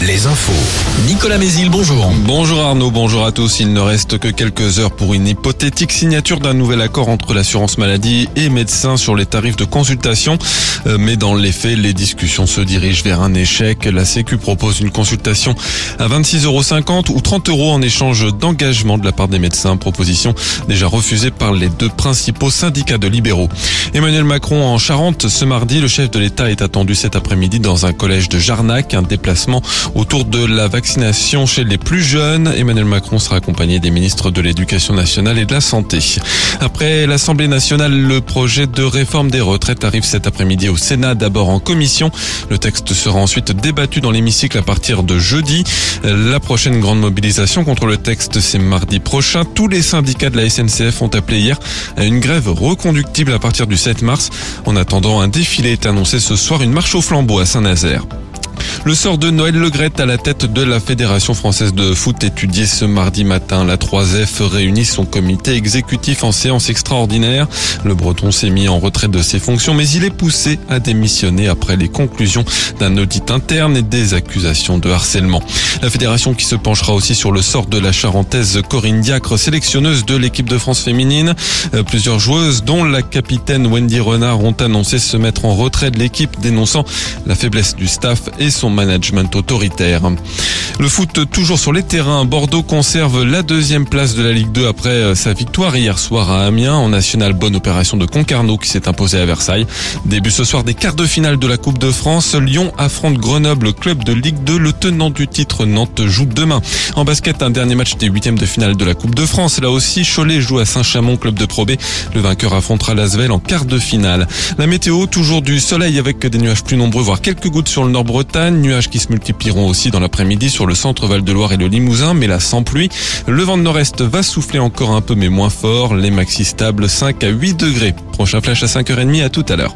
Les infos. Nicolas Mézil, bonjour. Bonjour Arnaud, bonjour à tous. Il ne reste que quelques heures pour une hypothétique signature d'un nouvel accord entre l'assurance maladie et médecins sur les tarifs de consultation. Euh, Mais dans les faits, les discussions se dirigent vers un échec. La Sécu propose une consultation à 26,50 euros ou 30 euros en échange d'engagement de la part des médecins. Proposition déjà refusée par les deux principaux syndicats de libéraux. Emmanuel Macron en Charente ce mardi. Le chef de l'État est attendu cet après-midi dans un collège de Jarnac. Un autour de la vaccination chez les plus jeunes. Emmanuel Macron sera accompagné des ministres de l'Éducation nationale et de la Santé. Après l'Assemblée nationale, le projet de réforme des retraites arrive cet après-midi au Sénat, d'abord en commission. Le texte sera ensuite débattu dans l'hémicycle à partir de jeudi. La prochaine grande mobilisation contre le texte, c'est mardi prochain. Tous les syndicats de la SNCF ont appelé hier à une grève reconductible à partir du 7 mars. En attendant, un défilé est annoncé ce soir, une marche au flambeau à Saint-Nazaire. Le sort de Noël Legrette à la tête de la Fédération française de foot étudié ce mardi matin. La 3F réunit son comité exécutif en séance extraordinaire. Le Breton s'est mis en retrait de ses fonctions, mais il est poussé à démissionner après les conclusions d'un audit interne et des accusations de harcèlement. La fédération qui se penchera aussi sur le sort de la charentaise Corinne Diacre, sélectionneuse de l'équipe de France féminine. Euh, Plusieurs joueuses, dont la capitaine Wendy Renard, ont annoncé se mettre en retrait de l'équipe, dénonçant la faiblesse du staff et son management autoritaire. Le foot toujours sur les terrains. Bordeaux conserve la deuxième place de la Ligue 2 après euh, sa victoire hier soir à Amiens en national. Bonne opération de Concarneau qui s'est imposé à Versailles. Début ce soir des quarts de finale de la Coupe de France. Lyon affronte Grenoble, club de Ligue 2. Le tenant du titre Nantes joue demain. En basket, un dernier match des huitièmes de finale de la Coupe de France. Là aussi, Cholet joue à Saint-Chamond, club de Pro B. Le vainqueur affrontera Lasvel en quart de finale. La météo, toujours du soleil avec des nuages plus nombreux, voire quelques gouttes sur le Nord-Bretagne. Nuages qui se multiplieront aussi dans l'après-midi sur le centre Val-de-Loire et le Limousin, mais là sans pluie. Le vent de nord-est va souffler encore un peu, mais moins fort. Les maxi stables 5 à 8 degrés. Prochain flash à 5h30, à tout à l'heure.